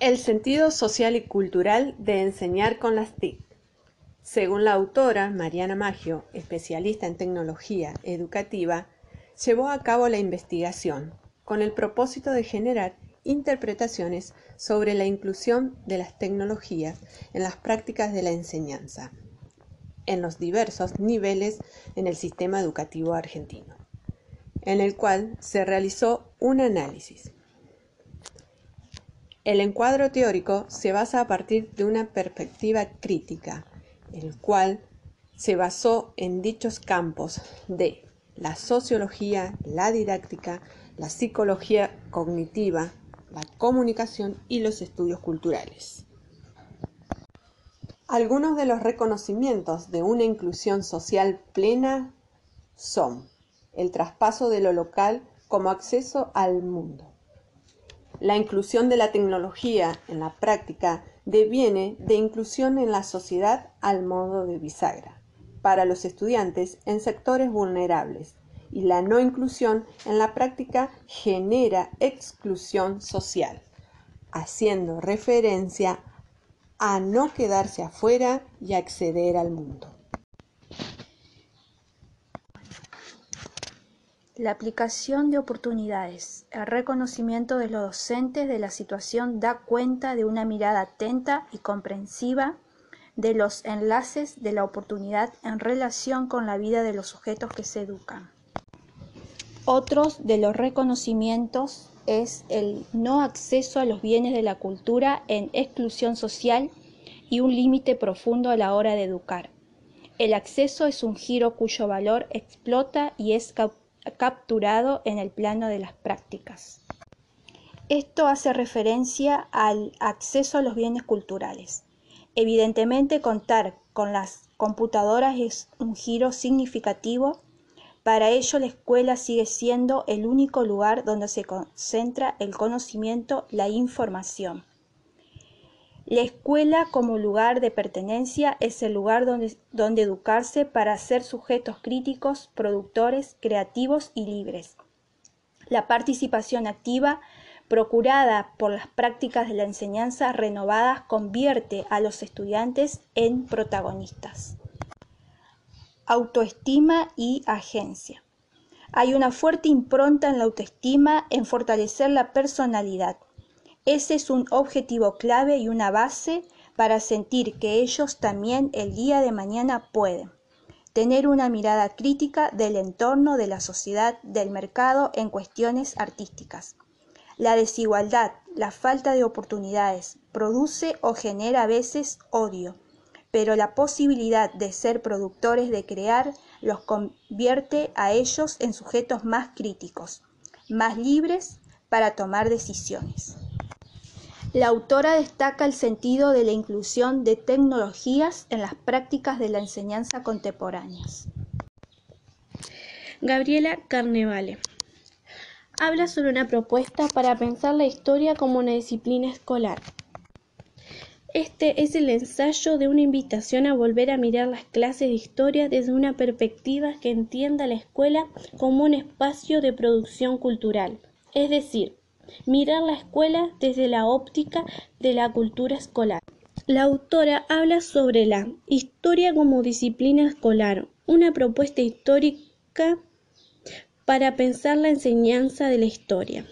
El sentido social y cultural de enseñar con las TIC. Según la autora Mariana Maggio, especialista en tecnología educativa, llevó a cabo la investigación con el propósito de generar interpretaciones sobre la inclusión de las tecnologías en las prácticas de la enseñanza en los diversos niveles en el sistema educativo argentino, en el cual se realizó un análisis. El encuadro teórico se basa a partir de una perspectiva crítica, el cual se basó en dichos campos de la sociología, la didáctica, la psicología cognitiva, la comunicación y los estudios culturales. Algunos de los reconocimientos de una inclusión social plena son el traspaso de lo local como acceso al mundo. La inclusión de la tecnología en la práctica deviene de inclusión en la sociedad al modo de bisagra para los estudiantes en sectores vulnerables y la no inclusión en la práctica genera exclusión social, haciendo referencia a no quedarse afuera y acceder al mundo. La aplicación de oportunidades. El reconocimiento de los docentes de la situación da cuenta de una mirada atenta y comprensiva de los enlaces de la oportunidad en relación con la vida de los sujetos que se educan. Otros de los reconocimientos es el no acceso a los bienes de la cultura en exclusión social y un límite profundo a la hora de educar. El acceso es un giro cuyo valor explota y es capturado en el plano de las prácticas. Esto hace referencia al acceso a los bienes culturales. Evidentemente contar con las computadoras es un giro significativo para ello la escuela sigue siendo el único lugar donde se concentra el conocimiento, la información. La escuela como lugar de pertenencia es el lugar donde, donde, educarse para ser sujetos críticos, productores, creativos y libres. La participación activa procurada por las prácticas de la enseñanza renovadas convierte a los estudiantes en protagonistas autoestima y agencia. Hay una fuerte impronta en la autoestima en fortalecer la personalidad. Ese es un objetivo clave y una base para sentir que ellos también el día de mañana pueden. Tener una mirada crítica del entorno, de la sociedad, del mercado en cuestiones artísticas. La desigualdad, la falta de oportunidades, produce o genera a veces odio pero la posibilidad de ser productores, de crear, los convierte a ellos en sujetos más críticos, más libres para tomar decisiones. La autora destaca el sentido de la inclusión de tecnologías en las prácticas de la enseñanza contemporáneas. Gabriela Carnevale habla sobre una propuesta para pensar la historia como una disciplina escolar. Este es el ensayo de una invitación a volver a mirar las clases de historia desde una perspectiva que entienda la escuela como un espacio de producción cultural, es decir, mirar la escuela desde la óptica de la cultura escolar. La autora habla sobre la historia como disciplina escolar, una propuesta histórica para pensar la enseñanza de la historia.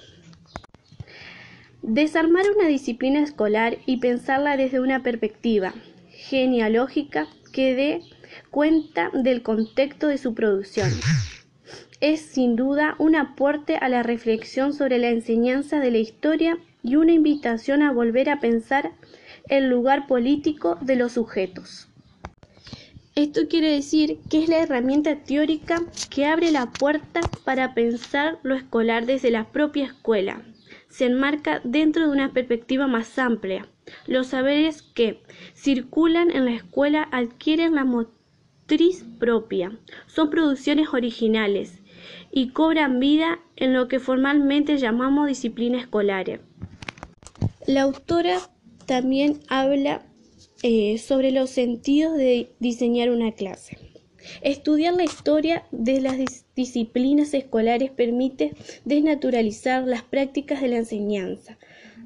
Desarmar una disciplina escolar y pensarla desde una perspectiva genealógica que dé cuenta del contexto de su producción. Es sin duda un aporte a la reflexión sobre la enseñanza de la historia y una invitación a volver a pensar el lugar político de los sujetos. Esto quiere decir que es la herramienta teórica que abre la puerta para pensar lo escolar desde la propia escuela, se enmarca dentro de una perspectiva más amplia. Los saberes que circulan en la escuela adquieren la motriz propia, son producciones originales y cobran vida en lo que formalmente llamamos disciplina escolar. La autora también habla eh, sobre los sentidos de diseñar una clase. Estudiar la historia de las disciplinas escolares permite desnaturalizar las prácticas de la enseñanza,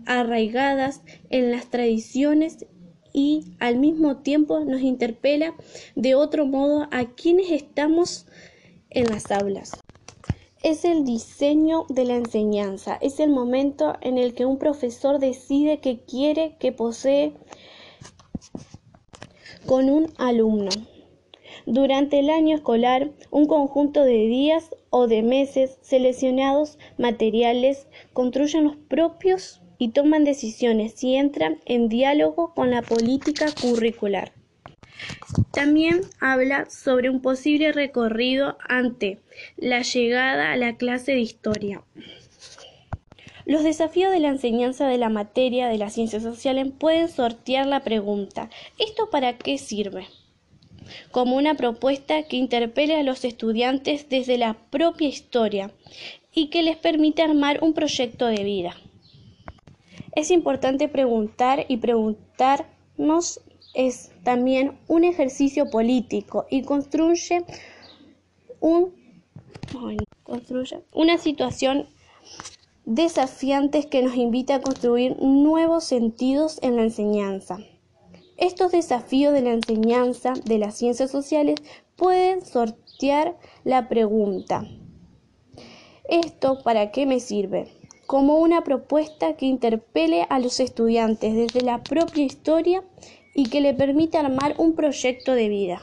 arraigadas en las tradiciones y al mismo tiempo nos interpela de otro modo a quienes estamos en las aulas. Es el diseño de la enseñanza, es el momento en el que un profesor decide qué quiere, que posee con un alumno. Durante el año escolar, un conjunto de días o de meses seleccionados materiales construyen los propios y toman decisiones y entran en diálogo con la política curricular. También habla sobre un posible recorrido ante la llegada a la clase de historia. Los desafíos de la enseñanza de la materia de las ciencias sociales pueden sortear la pregunta ¿esto para qué sirve? como una propuesta que interpele a los estudiantes desde la propia historia y que les permite armar un proyecto de vida. Es importante preguntar y preguntarnos es también un ejercicio político y construye, un, construye una situación desafiante que nos invita a construir nuevos sentidos en la enseñanza. Estos desafíos de la enseñanza de las ciencias sociales pueden sortear la pregunta, ¿esto para qué me sirve? como una propuesta que interpele a los estudiantes desde la propia historia y que le permita armar un proyecto de vida.